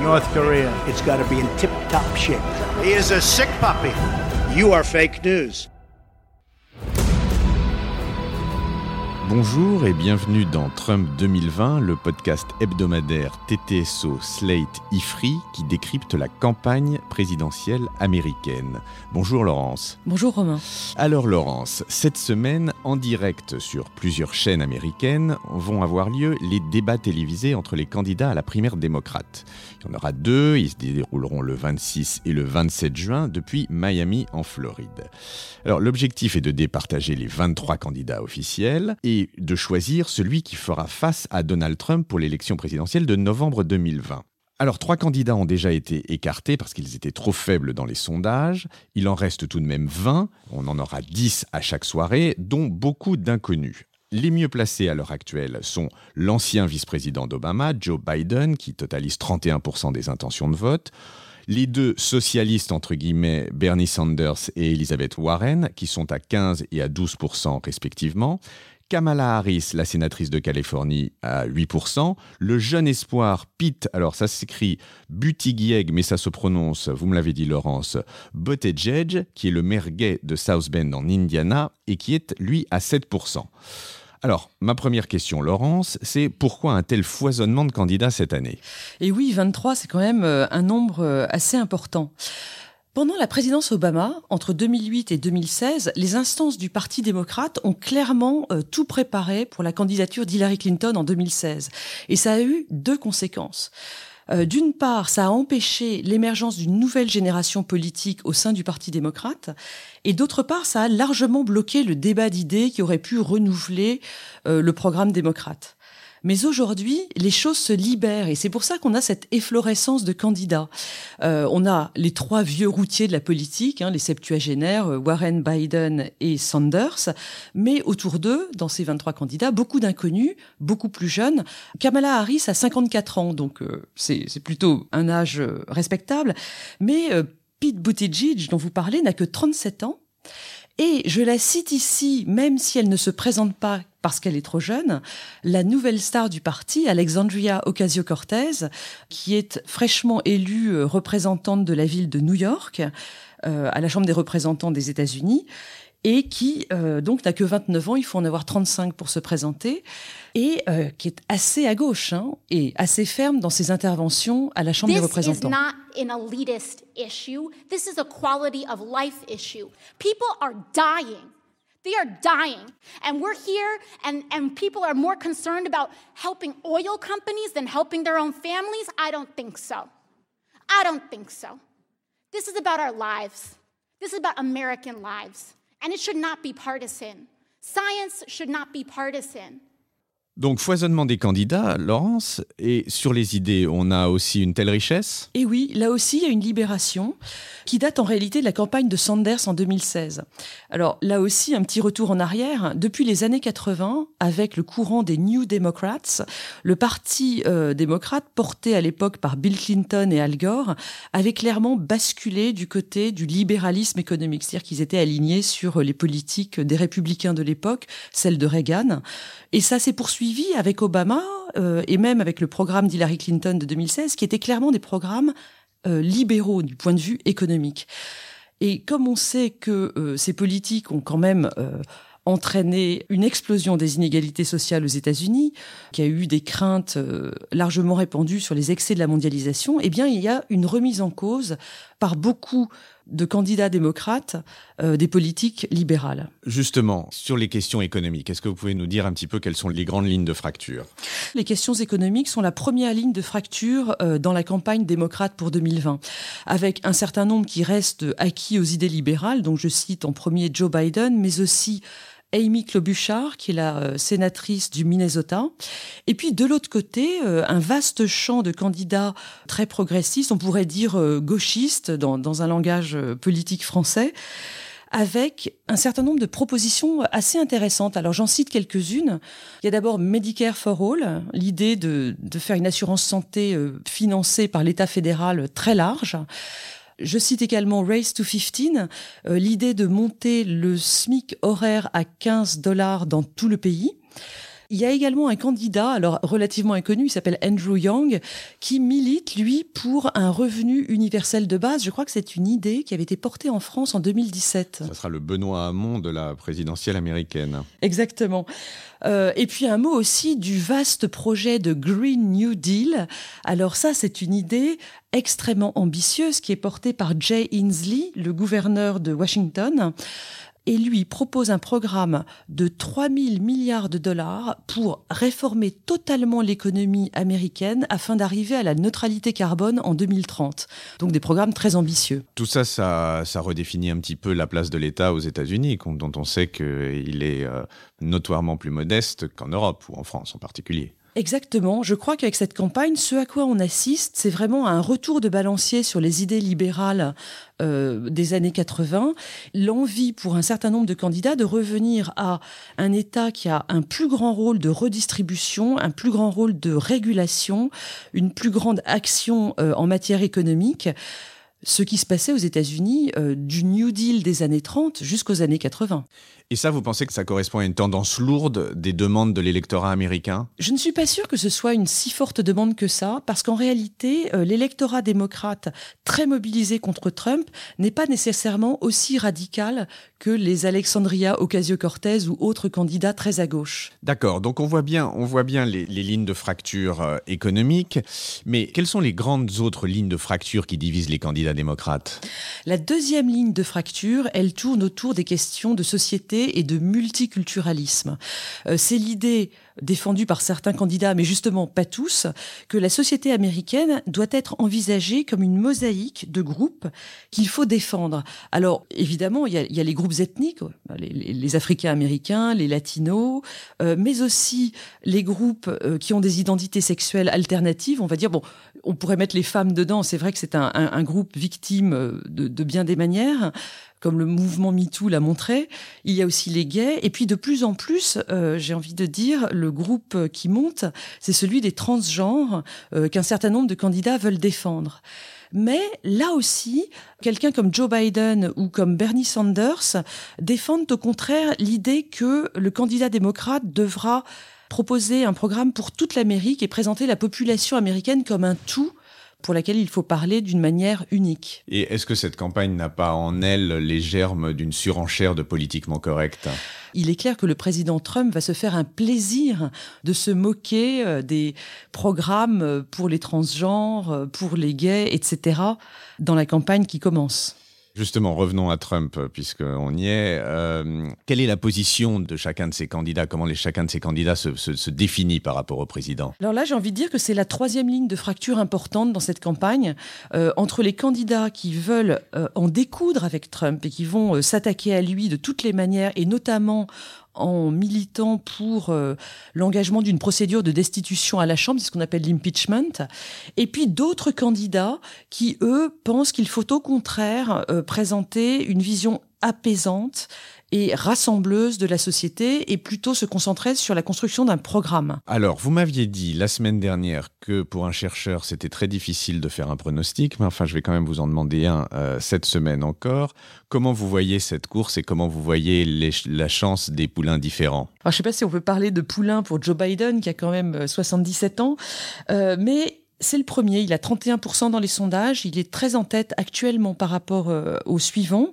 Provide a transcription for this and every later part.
North Korea. It's got to be in tip top shape. He is a sick puppy. You are fake news. Bonjour et bienvenue dans Trump 2020, le podcast hebdomadaire TTSO Slate IFRI qui décrypte la campagne présidentielle américaine. Bonjour Laurence. Bonjour Romain. Alors Laurence, cette semaine, en direct sur plusieurs chaînes américaines, vont avoir lieu les débats télévisés entre les candidats à la primaire démocrate. Il y en aura deux, ils se dérouleront le 26 et le 27 juin depuis Miami en Floride. Alors l'objectif est de départager les 23 candidats officiels et de choisir celui qui fera face à Donald Trump pour l'élection présidentielle de novembre 2020. Alors, trois candidats ont déjà été écartés parce qu'ils étaient trop faibles dans les sondages. Il en reste tout de même 20. On en aura 10 à chaque soirée, dont beaucoup d'inconnus. Les mieux placés à l'heure actuelle sont l'ancien vice-président d'Obama, Joe Biden, qui totalise 31% des intentions de vote, les deux socialistes, entre guillemets, Bernie Sanders et Elizabeth Warren, qui sont à 15 et à 12% respectivement, Kamala Harris, la sénatrice de Californie, à 8%. Le jeune espoir Pete, alors ça s'écrit Buttigieg, mais ça se prononce, vous me l'avez dit Laurence, Buttigieg, qui est le maire gay de South Bend en Indiana et qui est, lui, à 7%. Alors, ma première question, Laurence, c'est pourquoi un tel foisonnement de candidats cette année? Et oui, 23, c'est quand même euh, un nombre euh, assez important. Pendant la présidence Obama, entre 2008 et 2016, les instances du Parti démocrate ont clairement euh, tout préparé pour la candidature d'Hillary Clinton en 2016. Et ça a eu deux conséquences. Euh, D'une part, ça a empêché l'émergence d'une nouvelle génération politique au sein du Parti démocrate, et d'autre part, ça a largement bloqué le débat d'idées qui aurait pu renouveler euh, le programme démocrate. Mais aujourd'hui, les choses se libèrent et c'est pour ça qu'on a cette efflorescence de candidats. Euh, on a les trois vieux routiers de la politique, hein, les septuagénaires, euh, Warren, Biden et Sanders, mais autour d'eux, dans ces 23 candidats, beaucoup d'inconnus, beaucoup plus jeunes. Kamala Harris a 54 ans, donc euh, c'est plutôt un âge euh, respectable, mais euh, Pete Buttigieg, dont vous parlez, n'a que 37 ans. Et je la cite ici, même si elle ne se présente pas parce qu'elle est trop jeune, la nouvelle star du parti, Alexandria Ocasio-Cortez, qui est fraîchement élue euh, représentante de la ville de New York euh, à la Chambre des représentants des États-Unis et qui euh, donc n'a que 29 ans, il faut en avoir 35 pour se présenter, et euh, qui est assez à gauche hein, et assez ferme dans ses interventions à la Chambre des This is représentants. not an elitist issue. This is a quality of life issue. People are dying. They are dying. And we're here, and, and people are more concerned about helping oil companies than helping their own families. I don't think so. I don't think so. This is about our lives. This is about American lives. And it should not be partisan. Science should not be partisan. Donc, foisonnement des candidats, Laurence, et sur les idées, on a aussi une telle richesse? Et oui, là aussi, il y a une libération qui date en réalité de la campagne de Sanders en 2016. Alors là aussi, un petit retour en arrière. Depuis les années 80, avec le courant des New Democrats, le parti euh, démocrate, porté à l'époque par Bill Clinton et Al Gore, avait clairement basculé du côté du libéralisme économique. C'est-à-dire qu'ils étaient alignés sur les politiques des républicains de l'époque, celles de Reagan. Et ça s'est poursuivi avec Obama euh, et même avec le programme d'Hillary Clinton de 2016, qui étaient clairement des programmes euh, libéraux du point de vue économique. Et comme on sait que euh, ces politiques ont quand même entraîné une explosion des inégalités sociales aux États-Unis, qui a eu des craintes largement répandues sur les excès de la mondialisation, eh bien, il y a une remise en cause par beaucoup de candidats démocrates euh, des politiques libérales. Justement, sur les questions économiques, est-ce que vous pouvez nous dire un petit peu quelles sont les grandes lignes de fracture? Les questions économiques sont la première ligne de fracture euh, dans la campagne démocrate pour 2020, avec un certain nombre qui restent acquis aux idées libérales, donc je cite en premier Joe Biden, mais aussi Amy Klobuchar, qui est la euh, sénatrice du Minnesota. Et puis de l'autre côté, euh, un vaste champ de candidats très progressistes, on pourrait dire euh, gauchistes dans, un langage politique français avec un certain nombre de propositions assez intéressantes. Alors j'en cite quelques-unes. Il y a d'abord Medicare for All, l'idée de, faire une assurance santé financée par l'État fédéral très large. Je cite également Race to 15, euh, l'idée de monter le SMIC horaire à 15 dollars dans tout le pays. Il y a également un candidat, alors relativement inconnu, il s'appelle Andrew Young, qui milite, lui, pour un revenu universel de base. Je crois que c'est une idée qui avait été portée en France en 2017. Ça sera le Benoît Hamon de la présidentielle américaine. Exactement. Euh, et puis un mot aussi du vaste projet de Green New Deal. Alors ça, c'est une idée extrêmement ambitieuse qui est portée par Jay Inslee, le gouverneur de Washington et lui propose un programme de 3 000 milliards de dollars pour réformer totalement l'économie américaine afin d'arriver à la neutralité carbone en 2030. Donc des programmes très ambitieux. Tout ça, ça, redéfinit un petit peu la place de l'État aux États-Unis, dont on sait qu'il est euh, notoirement plus modeste qu'en Europe ou en France en particulier. Exactement. Je crois qu'avec cette campagne, ce à quoi on assiste, c'est vraiment un retour de balancier sur les idées libérales euh, des années 80, l'envie pour un certain nombre de candidats de revenir à un État qui a un plus grand rôle de redistribution, un plus grand rôle de régulation, une plus grande action euh, en matière économique ce qui se passait aux États-Unis euh, du New Deal des années 30 jusqu'aux années 80. Et ça, vous pensez que ça correspond à une tendance lourde des demandes de l'électorat américain? Je ne suis pas sûre que ce soit une si forte demande que ça, parce qu'en réalité, euh, l'électorat démocrate très mobilisé contre Trump n'est pas nécessairement aussi radical que les Alexandria Ocasio-Cortez ou autres candidats très à gauche. D'accord, donc on voit bien, on voit bien les, lignes de fracture euh, économiques, mais quelles sont les grandes autres lignes de fracture qui divisent les candidats? Démocrates La deuxième ligne de fracture, elle tourne autour des questions de société et de multiculturalisme. Euh, c'est l'idée défendue par certains candidats, mais justement pas tous, que la société américaine doit être envisagée comme une mosaïque de groupes qu'il faut défendre. Alors évidemment, il y a, les groupes ethniques, les, Africains américains, les Latinos, euh, mais aussi les groupes euh, qui ont des identités sexuelles alternatives. On va dire, bon, on pourrait mettre les femmes dedans, c'est vrai que c'est un, groupe victime de, de bien des manières comme le mouvement MeToo l'a montré. Il y a aussi les gays. Et puis de plus en plus, euh, j'ai envie de dire, le groupe qui monte, c'est celui des transgenres euh, qu'un certain nombre de candidats veulent défendre. Mais là aussi, quelqu'un comme Joe Biden ou comme Bernie Sanders défendent au contraire l'idée que le candidat démocrate devra proposer un programme pour toute l'Amérique et présenter la population américaine comme un tout pour laquelle il faut parler d'une manière unique. Et est-ce que cette campagne n'a pas en elle les germes d'une surenchère de politiquement correct? Il est clair que le président Trump va se faire un plaisir de se moquer euh, des programmes pour les transgenres, pour les gays, etc., dans la campagne qui commence. Justement, revenons à Trump, puisqu'on y est. Euh, quelle est la position de chacun de ces candidats? Comment chacun de ces candidats se, définit par rapport au président? Alors là, j'ai envie de dire que c'est la troisième ligne de fracture importante dans cette campagne, euh, entre les candidats qui veulent euh, en découdre avec Trump et qui vont s'attaquer à lui de toutes les manières, et notamment en militant pour euh, l'engagement d'une procédure de destitution à la Chambre, c'est ce qu'on appelle l'impeachment, et puis d'autres candidats qui, eux, pensent qu'il faut au contraire euh, présenter une vision apaisante et rassembleuse de la société et plutôt se concentrer sur la construction d'un programme. Alors, vous m'aviez dit la semaine dernière que pour un chercheur, c'était très difficile de faire un pronostic, mais enfin, je vais quand même vous en demander un euh, cette semaine encore. Comment vous voyez cette course et comment vous voyez la chance des poulains différents? Alors, Je ne sais pas si on peut parler de poulain pour Joe Biden, qui a quand même 77 euh, ans, euh, mais c'est le premier, il a 31% dans les sondages, il est très en tête actuellement par rapport au suivant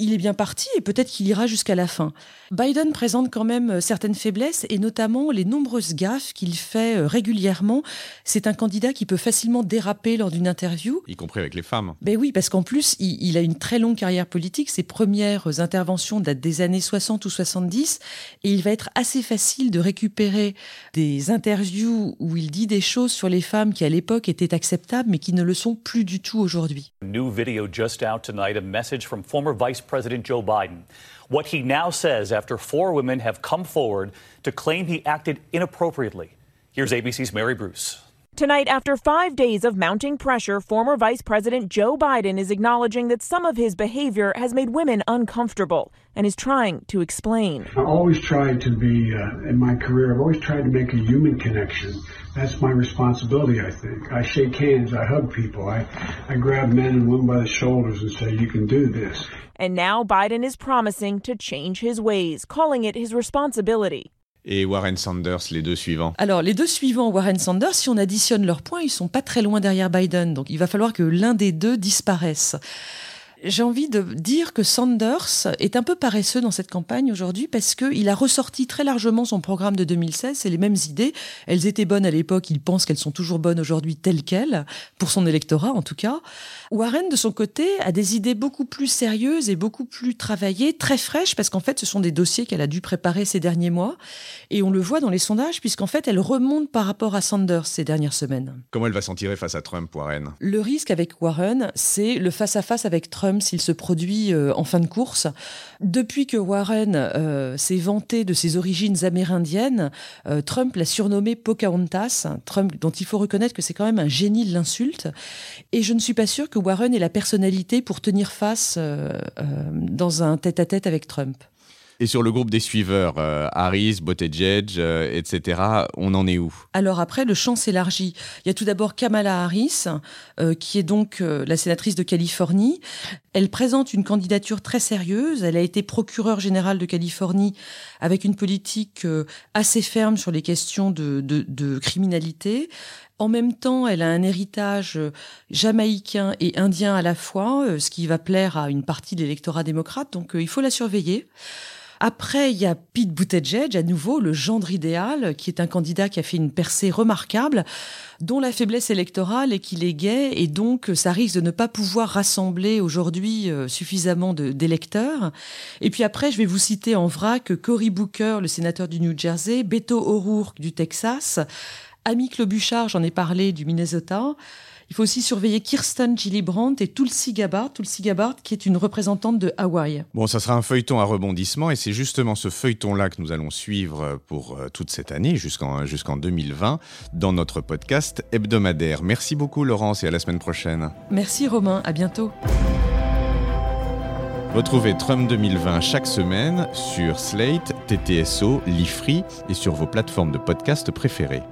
il est bien parti et peut-être qu'il ira jusqu'à la fin. Biden présente quand même euh, certaines faiblesses et notamment les nombreuses gaffes qu'il fait euh, régulièrement. C'est un candidat qui peut facilement déraper lors d'une interview. Y compris avec les femmes. Ben oui, parce qu'en plus, il, a une très longue carrière politique. Ses premières interventions datent des années 60 ou 70 et il va être assez facile de récupérer des interviews où il dit des choses sur les femmes qui à l'époque étaient acceptables mais qui ne le sont plus du tout aujourd'hui. New video just out tonight, a message from former Vice President Joe Biden. What he now says after four women have come forward to claim he acted inappropriately. Here's ABC's Mary Bruce. Tonight, after five days of mounting pressure, former Vice President Joe Biden is acknowledging that some of his behavior has made women uncomfortable and is trying to explain. I always tried to be, uh, in my career, I've always tried to make a human connection. That's my responsibility, I think. I shake hands, I hug people, I, I grab men and women by the shoulders and say, You can do this. And now Biden is promising to change his ways, calling it his responsibility. Et Warren Sanders, les deux suivants Alors, les deux suivants, Warren Sanders, si on additionne leurs points, ils sont pas très loin derrière Biden. Donc, il va falloir que l'un des deux disparaisse j'ai envie de dire que Sanders est un peu paresseux dans cette campagne aujourd'hui parce qu'il a ressorti très largement son programme de 2016. C'est les mêmes idées. Elles étaient bonnes à l'époque. Il pense qu'elles sont toujours bonnes aujourd'hui telles quelles, pour son électorat en tout cas. Warren, de son côté, a des idées beaucoup plus sérieuses et beaucoup plus travaillées, très fraîches, parce qu'en fait, ce sont des dossiers qu'elle a dû préparer ces derniers mois. Et on le voit dans les sondages, puisqu'en fait, elle remonte par rapport à Sanders ces dernières semaines. Comment elle va s'en tirer face à Trump, Warren? Le risque avec Warren, c'est le face-à-face avec Trump s'il se produit euh, en fin de course. Depuis que Warren euh, s'est vanté de ses origines amérindiennes, euh, Trump l'a surnommé Pocahontas, Trump dont il faut reconnaître que c'est quand même un génie de l'insulte. Et je ne suis pas sûre que Warren ait la personnalité pour tenir face dans un tête-à-tête avec Trump. Et sur le groupe des suiveurs, euh, Harris, Buttigieg, etc., on en est où? Alors après, le champ s'élargit. Il y a tout d'abord Kamala Harris, qui est donc la sénatrice de Californie. Elle présente une candidature très sérieuse. Elle a été procureure générale de Californie avec une politique assez ferme sur les questions de, de, de criminalité. En même temps, elle a un héritage euh, jamaïcain et indien à la fois, euh, ce qui va plaire à une partie de l'électorat démocrate, donc euh, il faut la surveiller. Après, il y a Pete Buttigieg, à nouveau, le gendre idéal, qui est un candidat qui a fait une percée remarquable, dont la faiblesse électorale est qu'il est gay, et donc ça risque de ne pas pouvoir rassembler aujourd'hui suffisamment d'électeurs. Et puis après, je vais vous citer en vrac Cory Booker, le sénateur du New Jersey, Beto O'Rourke du Texas, Amy Klobuchar, j'en ai parlé, du Minnesota. Il faut aussi surveiller Kirsten Gillibrand et Tulsi Gabbard, Tulsi Gabbard qui est une représentante de Hawaï. Bon, ça sera un feuilleton à rebondissement et c'est justement ce feuilleton-là que nous allons suivre pour euh, toute cette année jusqu'en jusqu'en 2020 dans notre podcast hebdomadaire. Merci beaucoup Laurence et à la semaine prochaine. Merci Romain, à bientôt. Retrouvez Trump 2020 chaque semaine sur Slate, TTSO, Lifree et sur vos plateformes de podcast préférées.